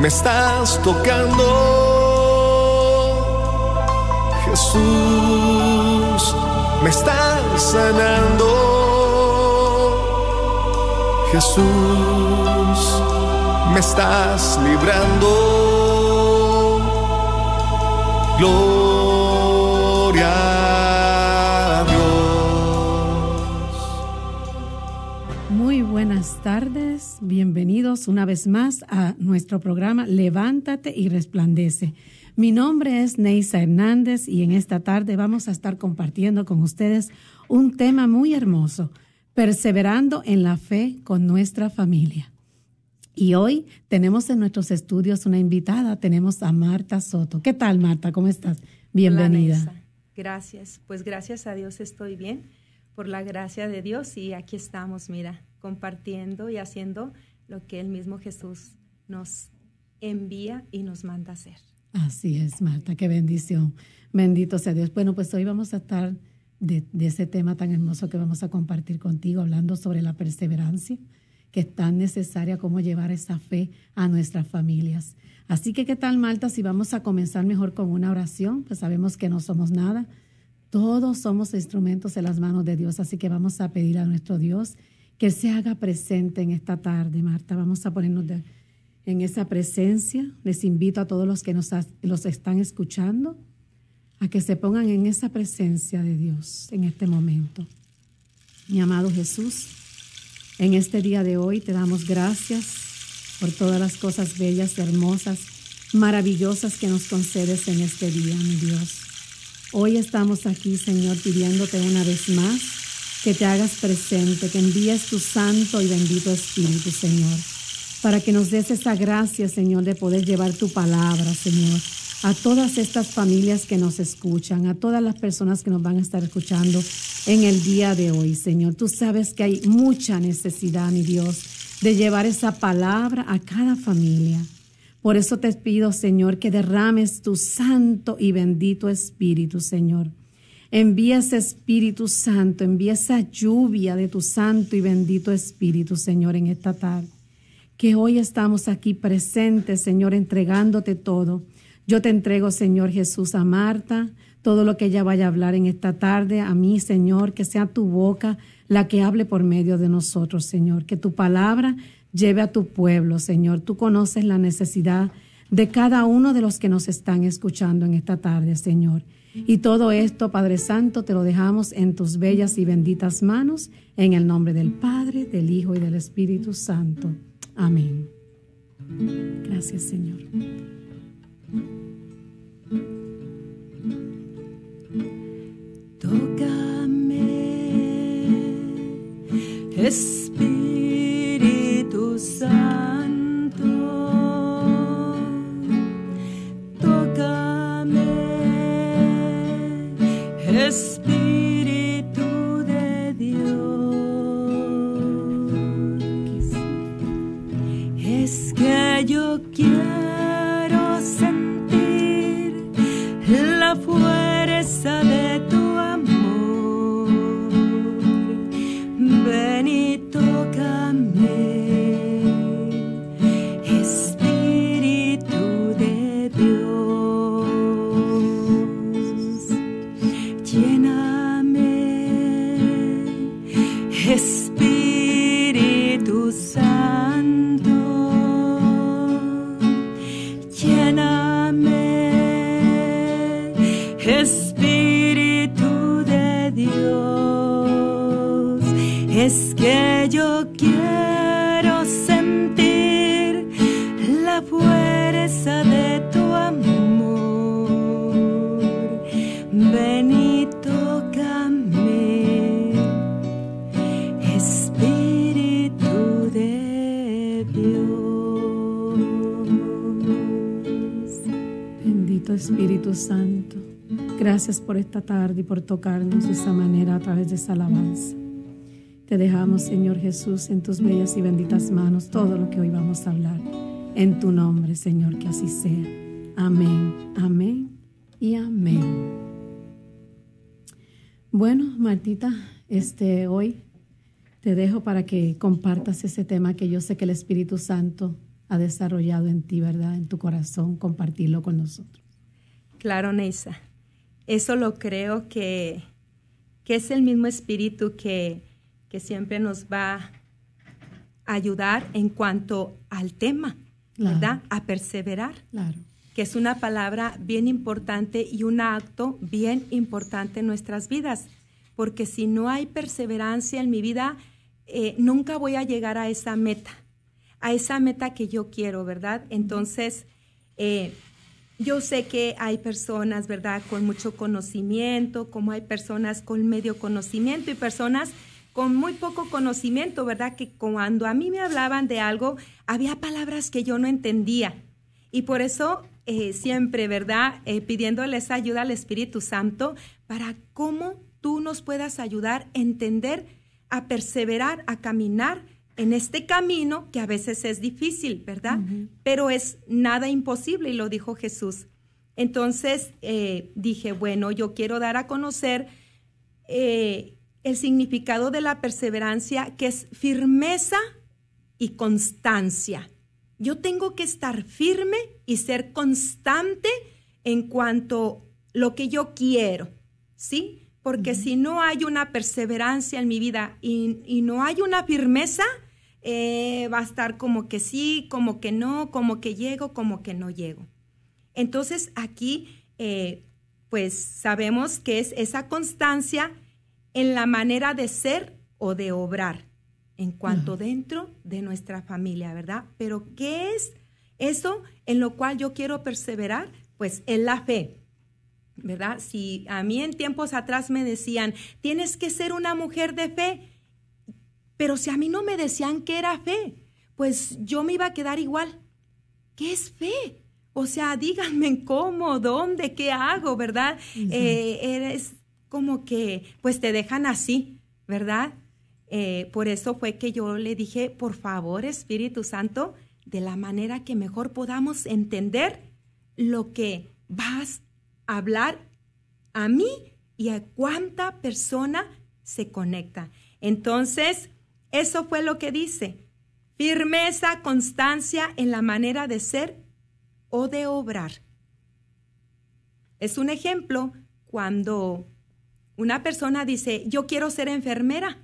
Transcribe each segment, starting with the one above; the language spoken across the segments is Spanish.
me estás tocando. Jesús, me estás sanando. Jesús, me estás librando. Gloria a Dios. Muy buenas tardes, bienvenidos una vez más a nuestro programa Levántate y Resplandece. Mi nombre es Neisa Hernández y en esta tarde vamos a estar compartiendo con ustedes un tema muy hermoso, perseverando en la fe con nuestra familia. Y hoy tenemos en nuestros estudios una invitada, tenemos a Marta Soto. ¿Qué tal, Marta? ¿Cómo estás? Bienvenida. Hola. Gracias. Pues gracias a Dios estoy bien, por la gracia de Dios y aquí estamos, mira, compartiendo y haciendo lo que el mismo Jesús nos envía y nos manda hacer. Así es, Marta, qué bendición. Bendito sea Dios. Bueno, pues hoy vamos a estar de, de, ese tema tan hermoso que vamos a compartir contigo, hablando sobre la perseverancia, que es tan necesaria como llevar esa fe a nuestras familias. Así que, ¿qué tal, Marta? Si vamos a comenzar mejor con una oración, pues sabemos que no somos nada. Todos somos instrumentos en las manos de Dios, así que vamos a pedir a nuestro Dios que se haga presente en esta tarde, Marta. Vamos a ponernos de, en esa presencia. Les invito a todos los que nos los están escuchando a que se pongan en esa presencia de Dios en este momento. Mi amado Jesús, en este día de hoy te damos gracias por todas las cosas bellas, hermosas, maravillosas que nos concedes en este día, mi Dios. Hoy estamos aquí, Señor, pidiéndote una vez más que te hagas presente, que envíes tu santo y bendito Espíritu, Señor, para que nos des esa gracia, Señor, de poder llevar tu palabra, Señor, a todas estas familias que nos escuchan, a todas las personas que nos van a estar escuchando en el día de hoy, Señor. Tú sabes que hay mucha necesidad, mi Dios, de llevar esa palabra a cada familia. Por eso te pido, Señor, que derrames tu santo y bendito Espíritu, Señor. Envía ese Espíritu Santo, envía esa lluvia de tu santo y bendito Espíritu, Señor, en esta tarde. Que hoy estamos aquí presentes, Señor, entregándote todo. Yo te entrego, Señor Jesús, a Marta, todo lo que ella vaya a hablar en esta tarde, a mí, Señor, que sea tu boca la que hable por medio de nosotros, Señor. Que tu palabra lleve a tu pueblo, Señor. Tú conoces la necesidad de cada uno de los que nos están escuchando en esta tarde, Señor. Y todo esto, Padre Santo, te lo dejamos en tus bellas y benditas manos, en el nombre del Padre, del Hijo y del Espíritu Santo. Amén. Gracias, Señor. Tócame, Espíritu Santo. Tócame, Espíritu de Dios. Es que yo quiero sentir la fuerza Espíritu Santo. Gracias por esta tarde y por tocarnos de esa manera a través de esa alabanza. Te dejamos, Señor Jesús, en tus bellas y benditas manos todo lo que hoy vamos a hablar. En tu nombre, Señor, que así sea. Amén, amén y amén. Bueno, Martita, este, hoy te dejo para que compartas ese tema que yo sé que el Espíritu Santo ha desarrollado en ti, ¿verdad? En tu corazón, compartirlo con nosotros. Claro, Neisa. Eso lo creo que, que es el mismo espíritu que, que siempre nos va a ayudar en cuanto al tema, Claro. ¿verdad? A perseverar, Claro. que es una palabra bien importante y un acto bien importante en nuestras vidas. Porque si no hay perseverancia en mi vida, eh, nunca voy a llegar a esa meta, a esa meta que yo quiero, ¿verdad? Entonces, eh, yo sé que hay personas, ¿verdad?, con mucho conocimiento, como hay personas con medio conocimiento y personas con muy poco conocimiento, ¿verdad? Que cuando a mí me hablaban de algo, había palabras que yo no entendía. Y por eso eh, siempre, ¿verdad? Eh, pidiéndoles ayuda al Espíritu Santo para cómo tú nos puedas ayudar a entender, a perseverar, a caminar en este camino que a veces es difícil, ¿verdad? Pero es nada imposible y lo dijo Jesús. Entonces eh, dije, bueno, yo quiero dar a conocer eh, el significado de la perseverancia, que es firmeza y constancia. Yo tengo que estar firme y ser constante en cuanto lo que yo quiero, ¿sí? Porque si no hay una perseverancia en mi vida y, y no hay una firmeza, eh, va a estar como que sí, como que no, como que llego, como que no llego. Entonces aquí, eh, pues sabemos que es esa constancia en la manera de ser o de obrar en cuanto dentro de nuestra familia, ¿verdad? Pero ¿qué es eso en lo cual yo quiero perseverar? Pues en la fe, ¿verdad? Si a mí en tiempos atrás me decían, tienes que ser una mujer de fe, pero si a mí no me decían que era fe, pues yo me iba a quedar igual. ¿Qué es fe? O sea, díganme cómo, dónde, qué hago, ¿verdad? Eh, eres como que, pues te dejan así, ¿verdad? Eh, por eso fue que yo le dije, por favor, Espíritu Santo, de la manera que mejor podamos entender lo que vas a hablar a mí y a cuánta persona se conecta. Entonces, eso fue lo que dice. Firmeza, constancia en la manera de ser o de obrar. Es un ejemplo cuando una persona dice, yo quiero ser enfermera.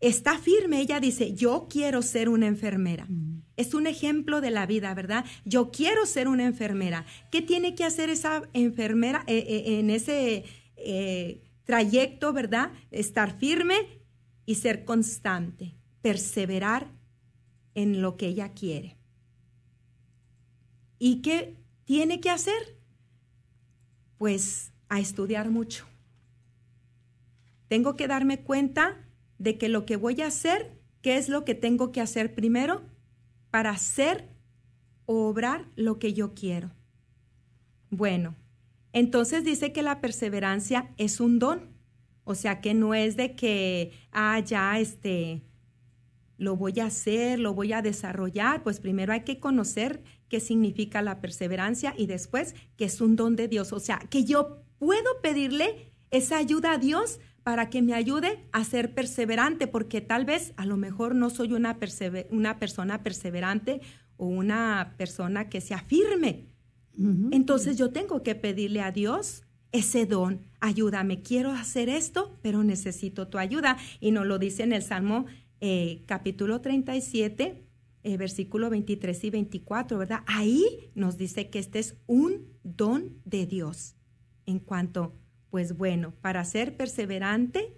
Está firme, ella dice, yo quiero ser una enfermera. Es un ejemplo de la vida, ¿verdad? Yo quiero ser una enfermera. ¿Qué tiene que hacer esa enfermera eh, eh, en ese eh, trayecto, ¿verdad? Estar firme y ser constante, perseverar en lo que ella quiere. ¿Y qué tiene que hacer? Pues a estudiar mucho. Tengo que darme cuenta de que lo que voy a hacer, ¿qué es lo que tengo que hacer primero para hacer o obrar lo que yo quiero? Bueno, entonces dice que la perseverancia es un don. O sea que no es de que, ah, ya, este, lo voy a hacer, lo voy a desarrollar. Pues primero hay que conocer qué significa la perseverancia y después que es un don de Dios. O sea, que yo puedo pedirle esa ayuda a Dios para que me ayude a ser perseverante, porque tal vez a lo mejor no soy una, una persona perseverante o una persona que sea firme. Entonces yo tengo que pedirle a Dios ese don. Ayúdame, quiero hacer esto, pero necesito tu ayuda. Y nos lo dice en el Salmo eh, capítulo 37, eh, versículo 23 y 24, ¿verdad? Ahí nos dice que este es un don de Dios. En cuanto, pues bueno, para ser perseverante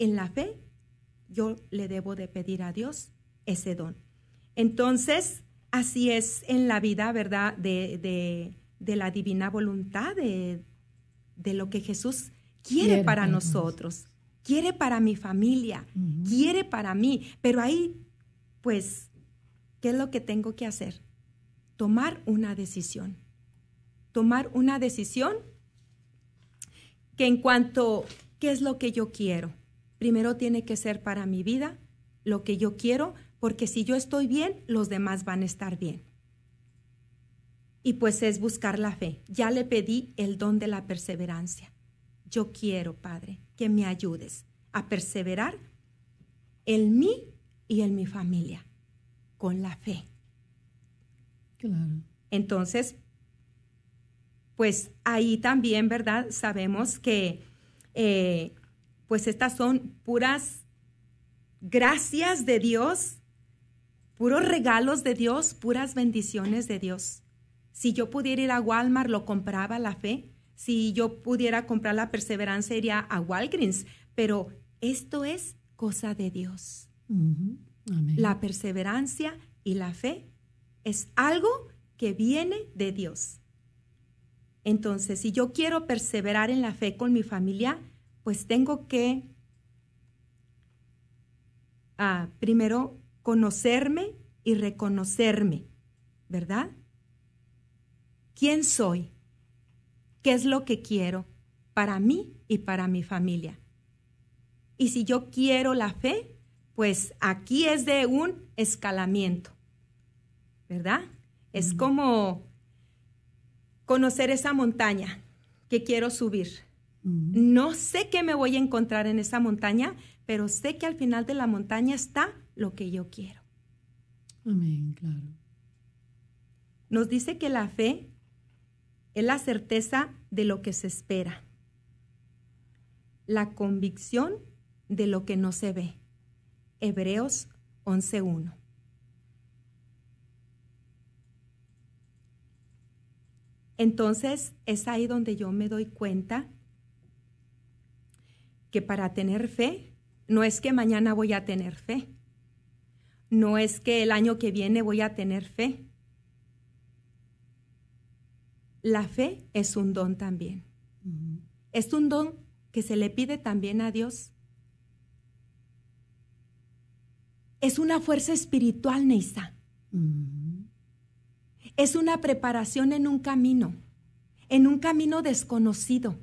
en la fe, yo le debo de pedir a Dios ese don. Entonces, así es en la vida, ¿verdad? De, la divina voluntad, de, lo que Jesús quiere, para, nosotros, quiere para mi familia, quiere para mí. Pero ahí, pues, ¿qué es lo que tengo que hacer? Tomar una decisión. Tomar una decisión que en cuanto, ¿qué es lo que yo quiero? Primero tiene que ser para mi vida lo que yo quiero, porque si yo estoy bien, los demás van a estar bien. Y pues es buscar la fe. Ya le pedí el don de la perseverancia. Yo quiero, Padre, que me ayudes a perseverar en mí y en mi familia, con la fe. Claro. Entonces, pues ahí también, ¿verdad? Sabemos que eh, pues estas son puras gracias de Dios, puros regalos de Dios, puras bendiciones de Dios. Si yo pudiera ir a Walmart, lo compraba la fe. Si yo pudiera comprar la perseverancia, iría a Walgreens. Pero esto es cosa de Dios. La perseverancia y la fe es algo que viene de Dios. Entonces, si yo quiero perseverar en la fe con mi familia, pues tengo que ah, primero conocerme y reconocerme, ¿verdad? ¿Quién soy? ¿Qué es lo que quiero para mí y para mi familia? Y si yo quiero la fe, pues aquí es de un escalamiento, ¿verdad? Es como conocer esa montaña que quiero subir. No sé qué me voy a encontrar en esa montaña, pero sé que al final de la montaña está lo que yo quiero. Amén, claro. Nos dice que la fe es la certeza de lo que se espera, la convicción de lo que no se ve. Hebreos 11.1. Entonces es ahí donde yo me doy cuenta que para tener fe, no es que mañana voy a tener fe, no es que el año que viene voy a tener fe. La fe es un don también. Es un don que se le pide también a Dios. Es una fuerza espiritual, Neisa es una preparación en un camino, en un camino desconocido.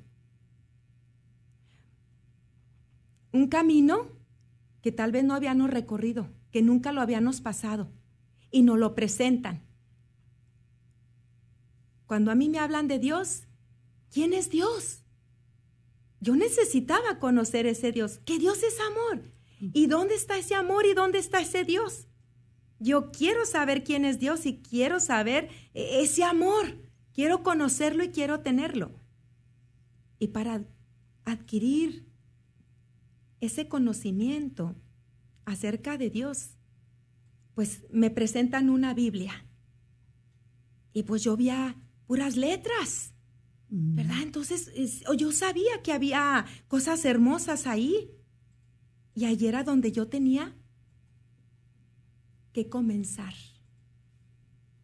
Un camino que tal vez no habíamos recorrido, que nunca lo habíamos pasado y nos lo presentan. Cuando a mí me hablan de Dios, ¿quién es Dios? Yo necesitaba conocer ese Dios, que Dios es amor. ¿Y dónde está ese amor y dónde está ese Dios? Yo quiero saber quién es Dios y quiero saber eh, ese amor. Quiero conocerlo y quiero tenerlo. Y para adquirir ese conocimiento acerca de Dios, pues me presentan una Biblia. Y pues yo veía puras letras, ¿verdad? Entonces yo sabía que había cosas hermosas ahí. Y allí era donde yo tenía que comenzar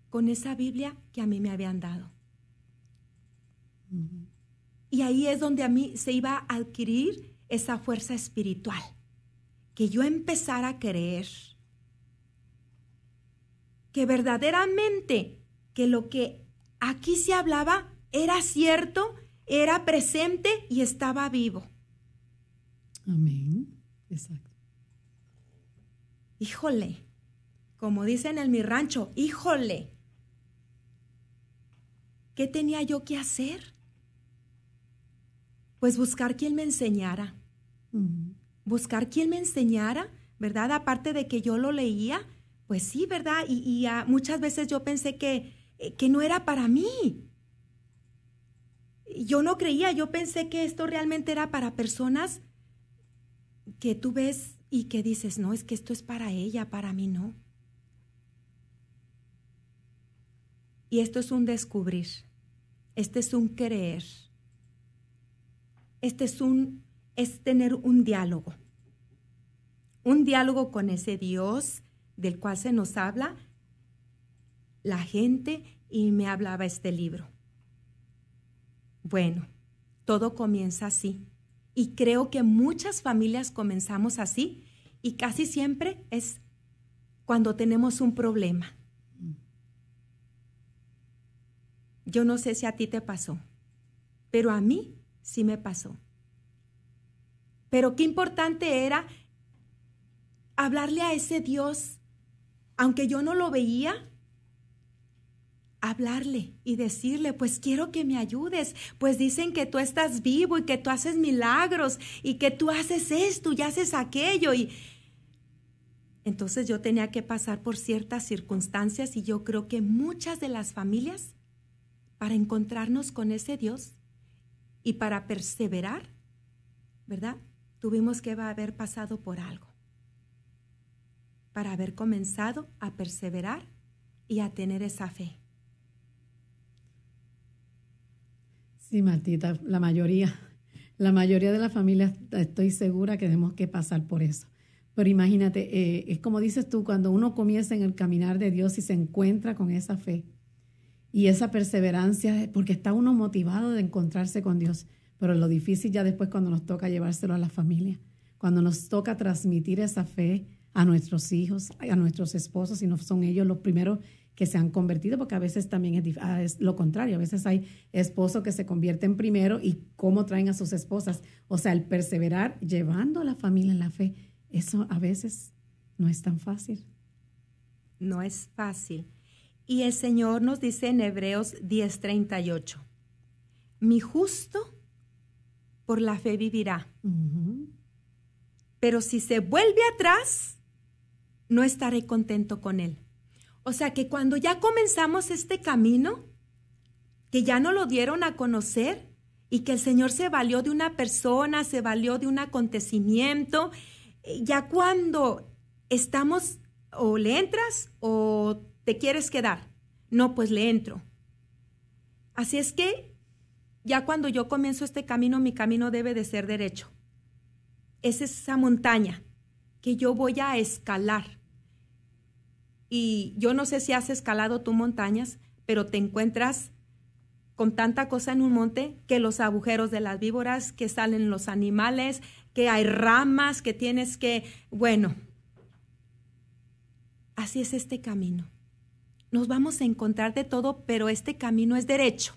con esa Biblia que a mí me habían dado. Y ahí es donde a mí se iba a adquirir esa fuerza espiritual, que yo empezara a creer que verdaderamente que lo que aquí se hablaba era cierto, era presente y estaba vivo. Amén. Exacto. Híjole, como dicen en mi rancho, híjole, ¿qué tenía yo que hacer? Pues buscar quien me enseñara. Buscar quien me enseñara, ¿verdad? Aparte de que yo lo leía, pues sí, ¿verdad? Y, muchas veces yo pensé que, que no era para mí. Yo no creía, yo pensé que esto realmente era para personas que tú ves y que dices, no, es que esto es para ella, para mí no. Y esto es un descubrir, este es un creer, este es un es tener un diálogo, un diálogo con ese Dios del cual se nos habla la gente y me hablaba este libro. Bueno, todo comienza así. Y creo que muchas familias comenzamos así y casi siempre es cuando tenemos un problema. Yo no sé si a ti te pasó, pero a mí sí me pasó. Pero qué importante era hablarle a ese Dios, aunque yo no lo veía, hablarle y decirle, pues quiero que me ayudes, pues dicen que tú estás vivo y que tú haces milagros y que tú haces esto y haces aquello y entonces yo tenía que pasar por ciertas circunstancias y yo creo que muchas de las familias para encontrarnos con ese Dios y para perseverar, ¿verdad? Tuvimos que haber pasado por algo para haber comenzado a perseverar y a tener esa fe. Sí, Martita, la mayoría, la mayoría de las familias estoy segura que tenemos que pasar por eso. Pero imagínate, eh, es como dices tú, cuando uno comienza en el caminar de Dios y se encuentra con esa fe y esa perseverancia, porque está uno motivado de encontrarse con Dios, pero lo difícil ya después cuando nos toca llevárselo a la familia, cuando nos toca transmitir esa fe a nuestros hijos, a nuestros esposos, y no son ellos los primeros que se han convertido, porque a veces también es, ah, es, lo contrario, a veces hay esposos que se convierten primero y cómo traen a sus esposas. O sea, el perseverar llevando a la familia en la fe, eso a veces no es tan fácil. No es fácil. Y el Señor nos dice en Hebreos 10:38, mi justo por la fe vivirá. Pero si se vuelve atrás, no estaré contento con él. O sea que cuando ya comenzamos este camino, que ya no lo dieron a conocer y que el Señor se valió de una persona, se valió de un acontecimiento, eh, ya cuando estamos o le entras o te quieres quedar. No, pues le entro. Así es que ya cuando yo comienzo este camino, mi camino debe de ser derecho. Es esa montaña que yo voy a escalar y yo no sé si has escalado tú montañas, pero te encuentras con tanta cosa en un monte que los agujeros de las víboras, que salen los animales, que hay ramas, que tienes que, bueno, así es este camino. Nos vamos a encontrar de todo, pero este camino es derecho.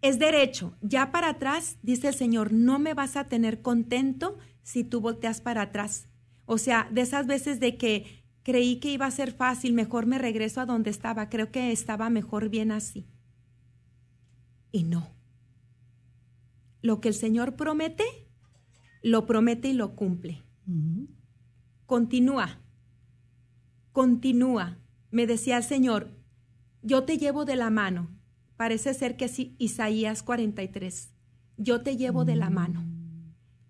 Es derecho. Ya para atrás, dice el Señor, no me vas a tener contento si tú volteas para atrás. O sea, de esas veces de que Creí que iba a ser fácil, mejor me regreso a donde estaba, creo que estaba mejor bien así. Y no. Lo que el Señor promete, lo promete y lo cumple. Continúa, continúa. Me decía el Señor, yo te llevo de la mano. Parece ser que es Isaías 43. Yo te llevo de la mano.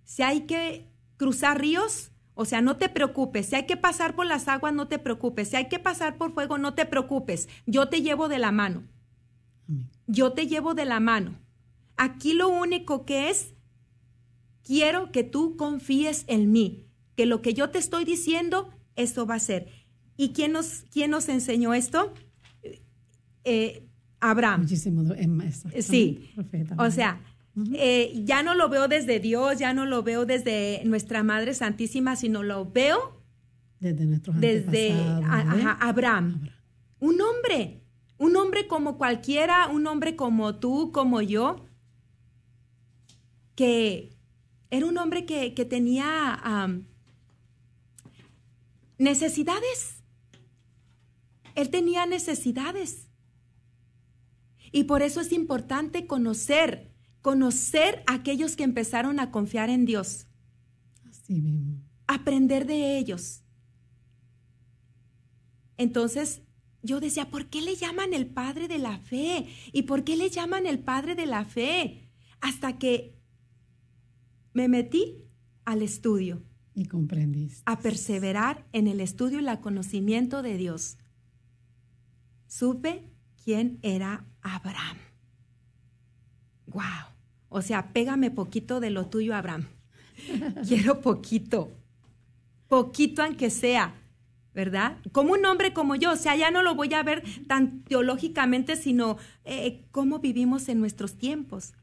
Si hay que cruzar ríos, o sea, no te preocupes. Si hay que pasar por las aguas, no te preocupes. Si hay que pasar por fuego, no te preocupes. Yo te llevo de la mano. Yo te llevo de la mano. Aquí lo único que es, quiero que tú confíes en mí, que lo que yo te estoy diciendo, esto va a ser. ¿Y quién nos, quién nos enseñó esto? Eh, Abraham. Muchísimo. Sí. O sea, eh, ya no lo veo desde Dios, ya no lo veo desde nuestra Madre Santísima, sino lo veo desde, nuestros desde Abraham. Un hombre, un hombre como cualquiera, un hombre como tú, como yo, que era un hombre que, tenía necesidades. Él tenía necesidades. Y por eso es importante conocer conocer a aquellos que empezaron a confiar en Dios. Así mismo. Aprender de ellos. Entonces, yo decía, ¿por qué le llaman el padre de la fe? ¿Y por qué le llaman el padre de la fe? Hasta que me metí al estudio. Y comprendí. A perseverar en el estudio y el conocimiento de Dios. Supe quién era Abraham. ¡Wow! O sea, pégame poquito de lo tuyo, Abraham. Quiero poquito, poquito aunque sea. ¿verdad? Como un hombre como yo, o sea, ya no lo voy a ver tan teológicamente, sino eh, cómo vivimos en nuestros tiempos.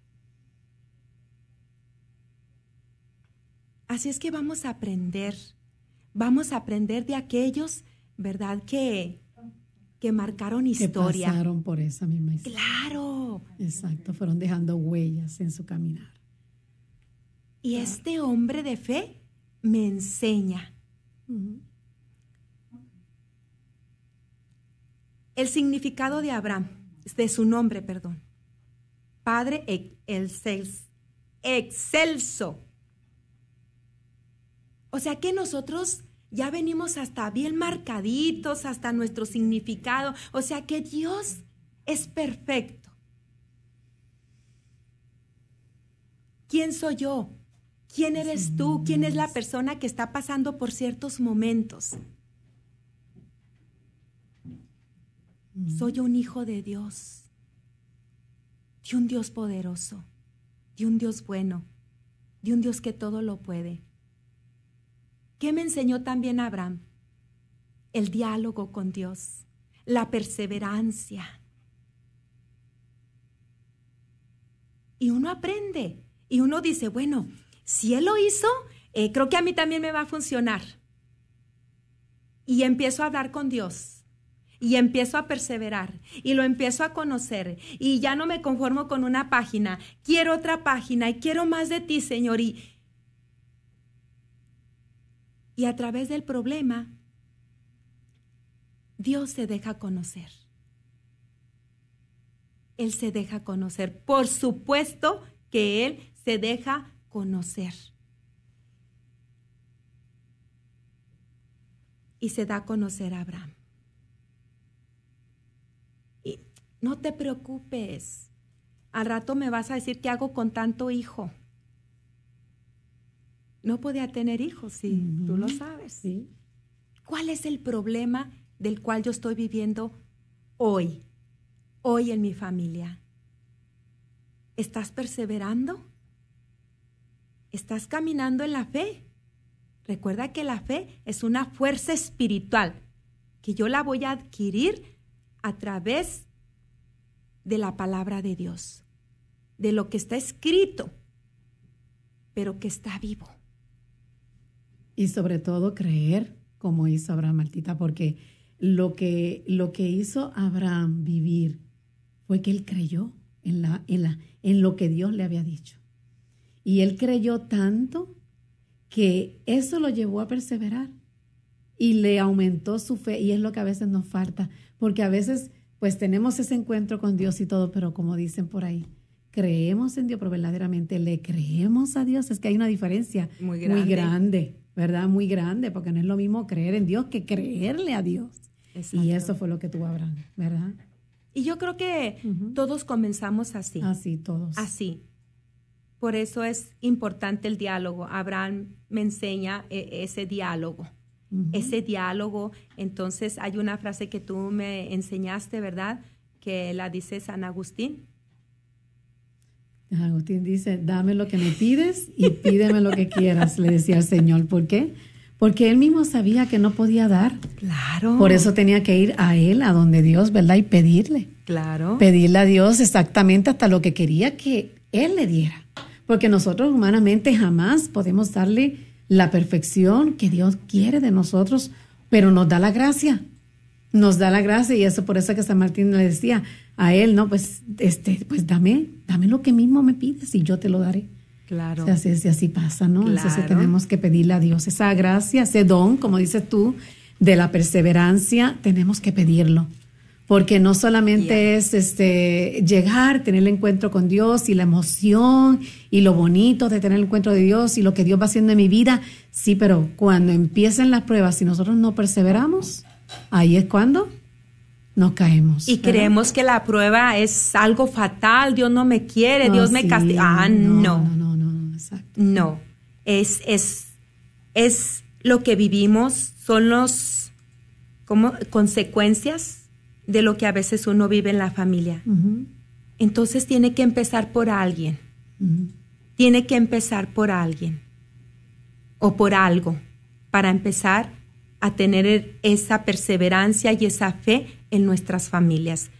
Así es que vamos a aprender, vamos a aprender de aquellos, ¿verdad? Que, que marcaron historia. Que pasaron por esa misma historia. Claro. Exacto, fueron dejando huellas en su caminar. Y este hombre de fe me enseña. El significado de Abraham, de su nombre, perdón. Padre excelso. O sea que nosotros ya venimos hasta bien marcaditos, hasta nuestro significado. O sea que Dios es perfecto. ¿Quién soy yo? ¿Quién eres tú? ¿Quién es la persona que está pasando por ciertos momentos? Soy un hijo de Dios, de un Dios poderoso, de un Dios bueno, de un Dios que todo lo puede. ¿Qué me enseñó también Abraham? El diálogo con Dios, la perseverancia. Y uno aprende y uno dice, bueno, si Él lo hizo, eh, creo que a mí también me va a funcionar. Y empiezo a hablar con Dios. Y empiezo a perseverar y lo empiezo a conocer y ya no me conformo con una página, quiero otra página y quiero más de ti, Señor. Y, y a través del problema, Dios se deja conocer. Él se deja conocer. Por supuesto que Él se deja conocer. Y se da a conocer a Abraham. Y no te preocupes. Al rato me vas a decir qué hago con tanto hijo. No podía tener hijos, sí, tú lo sabes. Sí. ¿Cuál es el problema del cual yo estoy viviendo hoy? Hoy en mi familia. ¿Estás perseverando? estás caminando en la fe. Recuerda que la fe es una fuerza espiritual que yo la voy a adquirir a través de la palabra de Dios, de lo que está escrito, pero que está vivo. Y sobre todo creer como hizo Abraham Martita, porque lo que, lo que hizo Abraham vivir fue que él creyó en, la, en, la, en lo que Dios le había dicho. Y él creyó tanto que eso lo llevó a perseverar y le aumentó su fe. Y es lo que a veces nos falta, porque a veces pues tenemos ese encuentro con Dios y todo, pero como dicen por ahí, creemos en Dios, pero verdaderamente le creemos a Dios. Es que hay una diferencia muy grande, ¿verdad? Muy grande, porque no es lo mismo creer en Dios que creerle a Dios. Y eso fue lo que tuvo Abraham, ¿verdad? Y yo creo que todos comenzamos así. Así, todos. Así. Por eso es importante el diálogo. Abraham me enseña eh, ese diálogo. Ese diálogo. Entonces hay una frase que tú me enseñaste, ¿verdad? Que la dice San Agustín. Agustín dice, dame lo que me pides y pídeme lo que quieras, le decía el Señor. ¿Por qué? Porque él mismo sabía que no podía dar. Claro. Por eso tenía que ir a él, a donde Dios, ¿verdad? Y pedirle. Claro. Pedirle a Dios exactamente hasta lo que quería que él le diera porque nosotros humanamente jamás podemos darle la perfección que Dios quiere de nosotros, pero nos da la gracia, nos da la gracia y eso por eso que San Martín le decía a él, no, pues, este, pues dame, dame lo que mismo me pides y yo te lo daré. Claro. O sea, así, así pasa, ¿no? Entonces tenemos que pedirle a Dios esa gracia, ese don, como dices tú, de la perseverancia, tenemos que pedirlo porque no solamente es este llegar, tener el encuentro con Dios y la emoción y lo bonito de tener el encuentro de Dios y lo que Dios va haciendo en mi vida, sí, pero cuando empiecen las pruebas y nosotros no perseveramos, ahí es cuando nos caemos. Y creemos que la prueba es algo fatal, Dios no me quiere, Dios me castiga. Ah, no. No, no, no, no, exacto. No, es, es, es lo que vivimos, son los como consecuencias de lo que a veces uno vive en la familia. Entonces tiene que empezar por alguien. Tiene que empezar por alguien o por algo para empezar a tener esa perseverancia y esa fe en nuestras familias.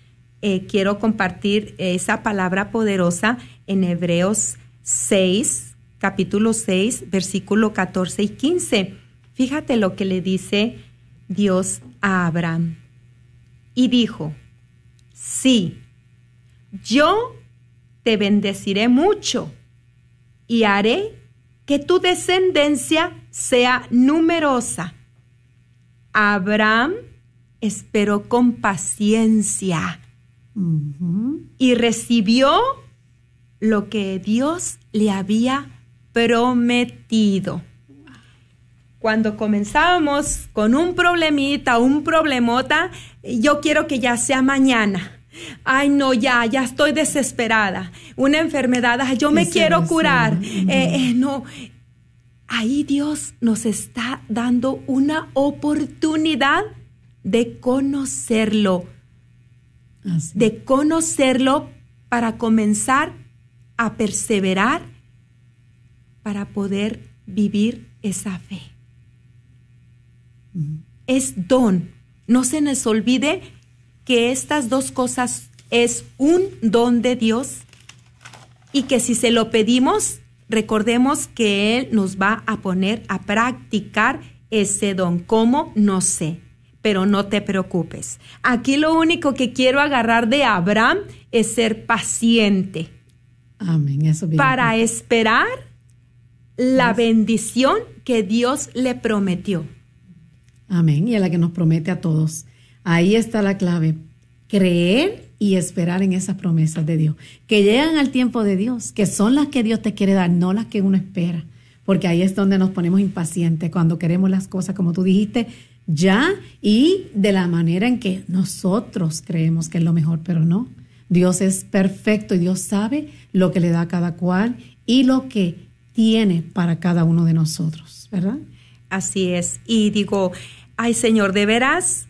Eh, quiero compartir esa palabra poderosa en Hebreos 6, capítulo 6, versículo 14 y 15. Fíjate lo que le dice Dios a Abraham. Y dijo, sí, yo te bendeciré mucho y haré que tu descendencia sea numerosa. Abraham esperó con paciencia y recibió lo que Dios le había prometido. Cuando comenzábamos con un problemita, un problemota, yo quiero que ya sea mañana. Ay, no, ya, ya estoy desesperada. Una enfermedad, yo me quiero curar. Eh, eh, no, ahí Dios nos está dando una oportunidad de conocerlo, de conocerlo para comenzar a perseverar, para poder vivir esa fe. Es don. No se nos olvide que estas dos cosas es un don de Dios y que si se lo pedimos, recordemos que Él nos va a poner a practicar ese don. ¿Cómo? No sé, pero no te preocupes. Aquí lo único que quiero agarrar de Abraham es ser paciente. Amén. Eso para esperar la bendición que Dios le prometió. Amén. Y a la que nos promete a todos. Ahí está la clave. Creer y esperar en esas promesas de Dios, que llegan al tiempo de Dios, que son las que Dios te quiere dar, no las que uno espera, porque ahí es donde nos ponemos impacientes, cuando queremos las cosas, como tú dijiste, ya y de la manera en que nosotros creemos que es lo mejor, pero no. Dios es perfecto y Dios sabe lo que le da a cada cual y lo que tiene para cada uno de nosotros, ¿verdad? Así es. Y digo, ay Señor, de veras,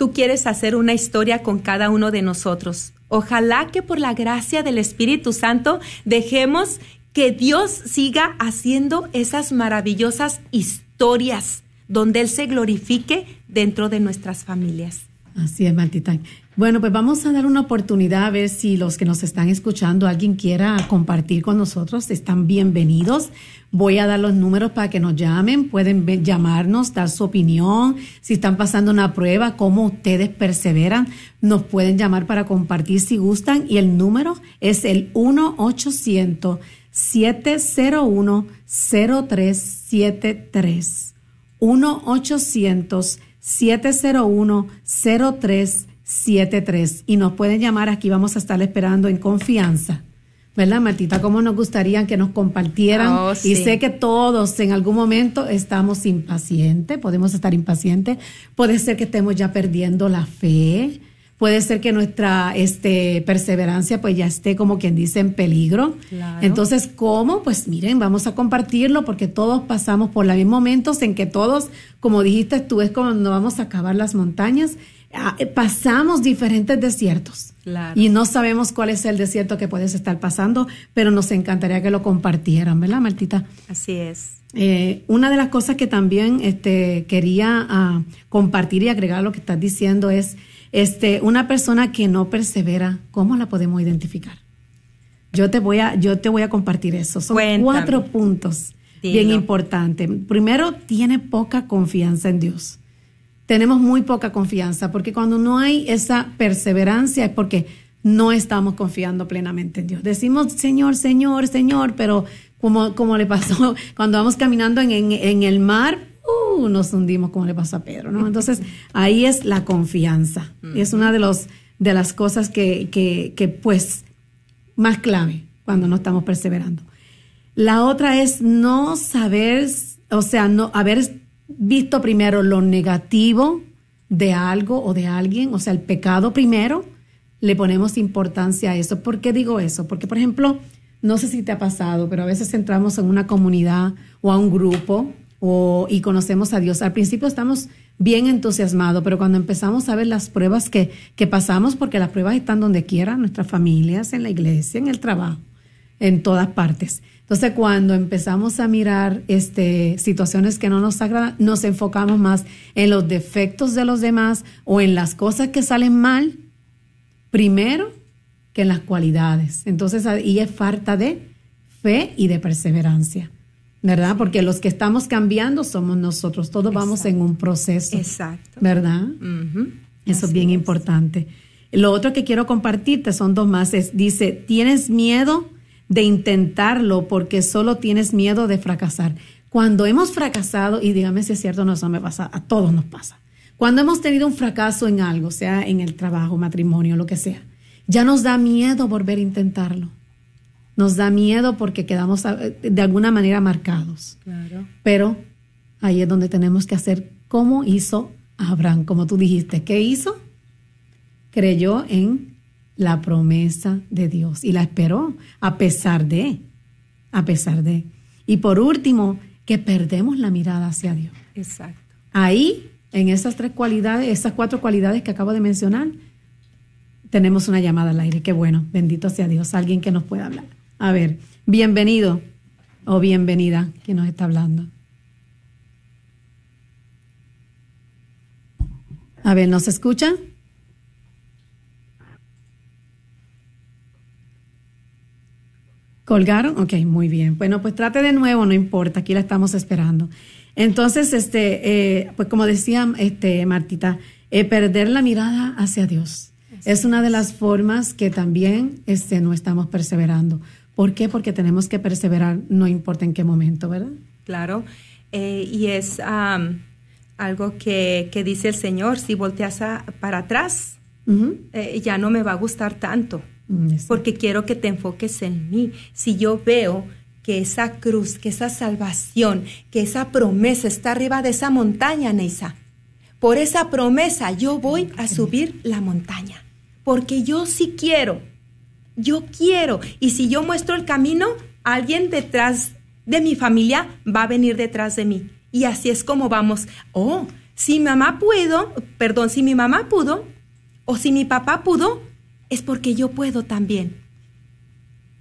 tú quieres hacer una historia con cada uno de nosotros. Ojalá que por la gracia del Espíritu Santo dejemos que Dios siga haciendo esas maravillosas historias donde Él se glorifique dentro de nuestras familias. Así es, Maltitán. Bueno, pues vamos a dar una oportunidad a ver si los que nos están escuchando, alguien quiera compartir con nosotros, están bienvenidos. Voy a dar los números para que nos llamen, pueden llamarnos, dar su opinión, si están pasando una prueba, cómo ustedes perseveran, nos pueden llamar para compartir si gustan y el número es el 1-800-701-0373. 1-800-701-0373 y nos pueden llamar aquí, vamos a estar esperando en confianza ¿verdad, Martita? ¿Cómo nos gustaría que nos compartieran? Oh, y sé que todos en algún momento estamos impacientes, podemos estar impacientes, puede ser que estemos ya perdiendo la fe, puede ser que nuestra este, perseverancia pues ya esté como quien dice en peligro. Entonces, ¿cómo? Pues miren, vamos a compartirlo porque todos pasamos por los mismos momentos en que todos, como dijiste tú, es cuando vamos a acabar las montañas pasamos diferentes desiertos y no sabemos cuál es el desierto que puedes estar pasando, pero nos encantaría que lo compartieran, ¿verdad, Martita? Así es. Eh, una de las cosas que también este, quería ah, compartir y agregar a lo que estás diciendo es este, una persona que no persevera, ¿cómo la podemos identificar? Yo te voy a, yo te voy a compartir eso. Son cuatro puntos bien importantes. Primero, tiene poca confianza en Dios tenemos muy poca confianza, porque cuando no hay esa perseverancia es porque no estamos confiando plenamente en Dios. Decimos, Señor, Señor, Señor, pero como, como le pasó cuando vamos caminando en, en, el mar, uh, nos hundimos como le pasó a Pedro, ¿no? Entonces, ahí es la confianza. Es una de, los, de las cosas que, que, que, pues, más clave cuando no estamos perseverando. La otra es no saber, o sea, no haber visto primero lo negativo de algo o de alguien, o sea, el pecado primero, le ponemos importancia a eso. ¿Por qué digo eso? Porque, por ejemplo, no sé si te ha pasado, pero a veces entramos en una comunidad o a un grupo o, y conocemos a Dios. Al principio estamos bien entusiasmados, pero cuando empezamos a ver las pruebas que, que pasamos, porque las pruebas están donde quiera, en nuestras familias, en la iglesia, en el trabajo, en todas partes. Entonces, cuando empezamos a mirar este, situaciones que no nos agradan, nos enfocamos más en los defectos de los demás o en las cosas que salen mal, primero que en las cualidades. Entonces, ahí es falta de fe y de perseverancia, ¿verdad? Porque los que estamos cambiando somos nosotros, todos vamos en un proceso. Exacto. ¿Verdad? Eso es bien importante. Lo otro que quiero compartirte son dos más. Es, dice, ¿tienes miedo? De intentarlo porque solo tienes miedo de fracasar. Cuando hemos fracasado, y dígame si es cierto, no, eso me pasa, a todos nos pasa. Cuando hemos tenido un fracaso en algo, sea en el trabajo, matrimonio, lo que sea, ya nos da miedo volver a intentarlo. Nos da miedo porque quedamos eh, de alguna manera marcados. Claro. Pero ahí es donde tenemos que hacer como hizo Abraham, como tú dijiste. ¿Qué hizo? Creyó en la promesa de Dios y la esperó a pesar de, a pesar de. Y por último, que perdemos la mirada hacia Dios. Exacto. Ahí, en esas tres cualidades, esas cuatro cualidades que acabo de mencionar, tenemos una llamada al aire. Qué bueno, bendito sea Dios, alguien que nos pueda hablar. A ver, bienvenido o bienvenida, que nos está hablando. A ver, ¿nos escucha? ¿Colgaron? Ok, muy bien. Bueno, pues trate de nuevo, no importa, aquí la estamos esperando. Entonces, este, eh, pues como decía este, Martita, eh, perder la mirada hacia Dios es una de las formas que también este, no estamos perseverando. ¿Por qué? Porque tenemos que perseverar, no importa en qué momento, ¿verdad? Claro, eh, y es algo que, que, dice el Señor, si volteas para atrás, ya no me va a gustar tanto. Porque quiero que te enfoques en mí. Si yo veo que esa cruz, que esa salvación, que esa promesa está arriba de esa montaña, Neisa, por esa promesa yo voy a subir la montaña, porque yo sí quiero, yo quiero. Y si yo muestro el camino, alguien detrás de mi familia va a venir detrás de mí. Y así es como vamos. Oh, si mi mamá pudo, perdón, si mi mamá pudo, o si mi papá pudo, es porque yo puedo también.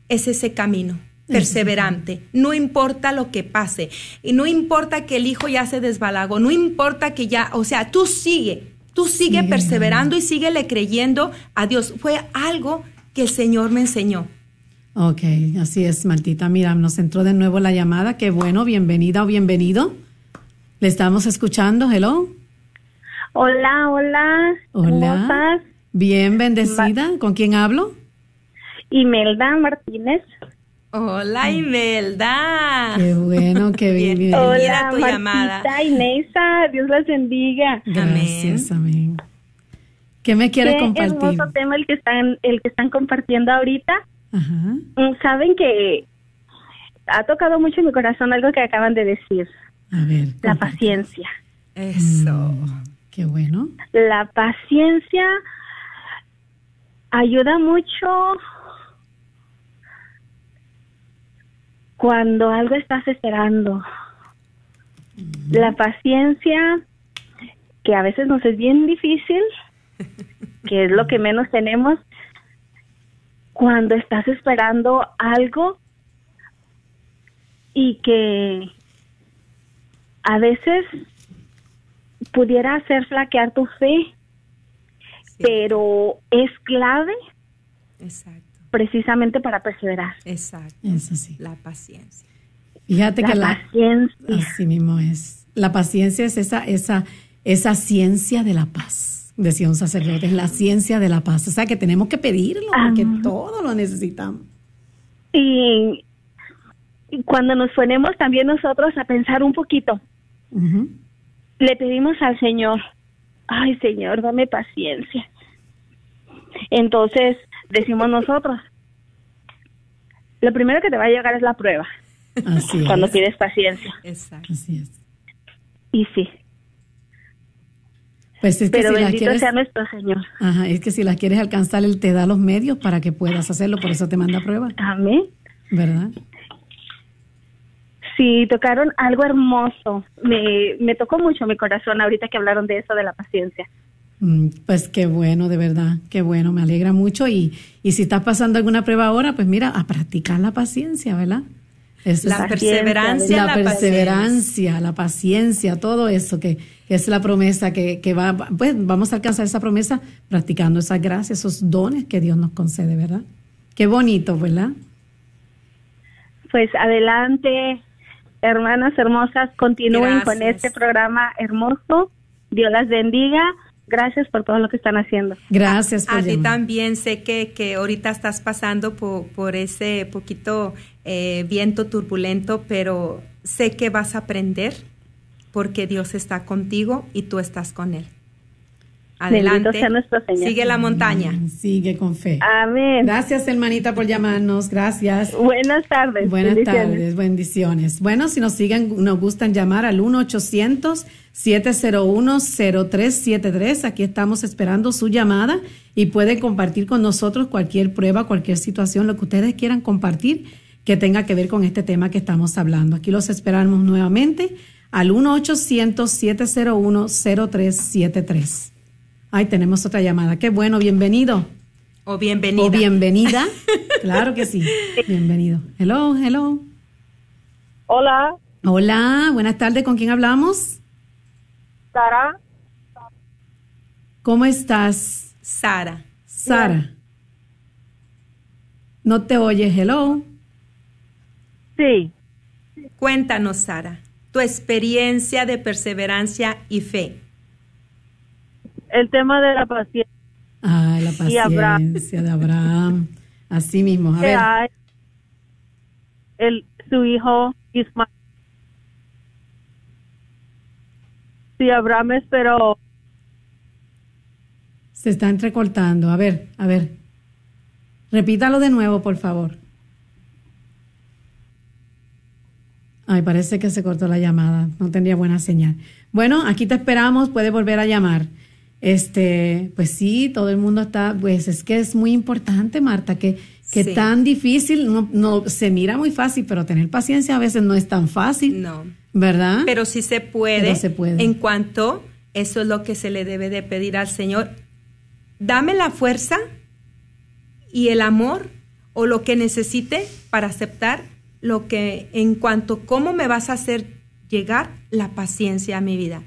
Es ese camino perseverante, no importa lo que pase, y no importa que el hijo ya se desbalagó, no importa que ya, o sea, tú sigue, tú sigue perseverando y síguele creyendo a Dios. Fue algo que el Señor me enseñó. Ok, así es, Martita. Mira, nos entró de nuevo la llamada. Qué bueno, bienvenida o bienvenido. Le estamos escuchando. Hello. Hola, hola. Hola. Bien, bendecida. ¿Con quién hablo? Imelda Martínez. Hola, Imelda. Qué bueno, qué bien. Hola, tu llamada. Inesa, Dios las bendiga. Gracias, amén. ¿Qué me quieres qué compartir? hermoso tema el que están, el que están compartiendo ahorita. Ajá. Mm, Saben que ha tocado mucho en mi corazón algo que acaban de decir. A ver. La paciencia. Eso. Mm, qué bueno. La paciencia ayuda mucho cuando algo estás esperando. La paciencia, que a veces nos es bien difícil, que es lo que menos tenemos, cuando estás esperando algo y que a veces pudiera hacer flaquear tu fe pero es clave precisamente para perseverar. Exacto. Eso sí. La paciencia. Fíjate que la paciencia. Así mismo es. La paciencia es esa, esa, esa ciencia de la paz, decía un sacerdote, es la ciencia de la paz. O sea que tenemos que pedirlo, porque todo lo necesitamos. Y, cuando nos ponemos también nosotros a pensar un poquito, le pedimos al Señor, ay Señor, dame paciencia. Entonces decimos nosotros, lo primero que te va a llegar es la prueba. Así cuando pides paciencia. Exacto. Así es. Y sí. Pues es que Pero si bendito sea nuestro Señor. Ajá, es que si la quieres alcanzar, Él te da los medios para que puedas hacerlo, por eso te manda prueba. Amén. ¿Verdad? Sí, tocaron algo hermoso. Me, me tocó mucho mi corazón ahorita que hablaron de eso, de la paciencia. Mm, Pues qué bueno, de verdad, qué bueno, me alegra mucho. Y, y si estás pasando alguna prueba ahora, pues mira, a practicar la paciencia, ¿verdad? Eso La es- perseverancia, la, la, perseverancia, la paciencia, todo eso que, que es la promesa que, que va, pues vamos a alcanzar esa promesa practicando esas gracias, esos dones que Dios nos concede, ¿verdad? Qué bonito, ¿verdad? Pues adelante, hermanas hermosas, continúen con este programa hermoso. Dios las bendiga. Gracias por todo lo que están haciendo. Gracias por A ti también sé que, que ahorita estás pasando por, por ese poquito eh, viento turbulento, pero sé que vas a aprender porque Dios está contigo y tú estás con Él. Adelante. Sea nuestro Señor. Sigue la montaña. Sigue con fe. Amén. Gracias, hermanita, por llamarnos. Gracias. Buenas tardes. Buenas Bendiciones. tardes, bendiciones. Bueno, si nos siguen, nos gustan llamar al 1-800-701-0373. Aquí estamos esperando su llamada y pueden compartir con nosotros cualquier prueba, cualquier situación, lo que ustedes quieran compartir que tenga que ver con este tema que estamos hablando. Aquí los esperamos nuevamente al 1-800-701-0373. Ay, tenemos otra llamada. Qué bueno, bienvenido. O bienvenida. O bienvenida. claro que sí. Bienvenido. Hello, hello. Hola, Hola, buenas tardes. ¿Con quién hablamos? Sara. ¿Cómo estás, Sara. Sara? No te oyes. Hello. Sí. Cuéntanos, Sara, tu experiencia de perseverancia y fe. El tema de la paciencia. La Abraham. paciencia de Abraham. Así mismo. A ver. el su hijo Ismael. Si Abraham esperó Se está entrecortando. A ver, a ver. Repítalo de nuevo, por favor. Ay, parece que se cortó la llamada. No tendría buena señal. Bueno, aquí te esperamos. Puede volver a llamar. Este, pues sí, todo el mundo está, pues es que es muy importante, Marta, que, que Sí. tan difícil, no, no, se mira muy fácil, pero tener paciencia a veces no es tan fácil, No. ¿verdad? Pero sí se puede. Pero se puede. En cuanto, eso es lo que se le debe de pedir al Señor. Dame la fuerza y el amor o lo que necesite para aceptar lo que, en cuanto, cómo me vas a hacer llegar la paciencia a mi vida.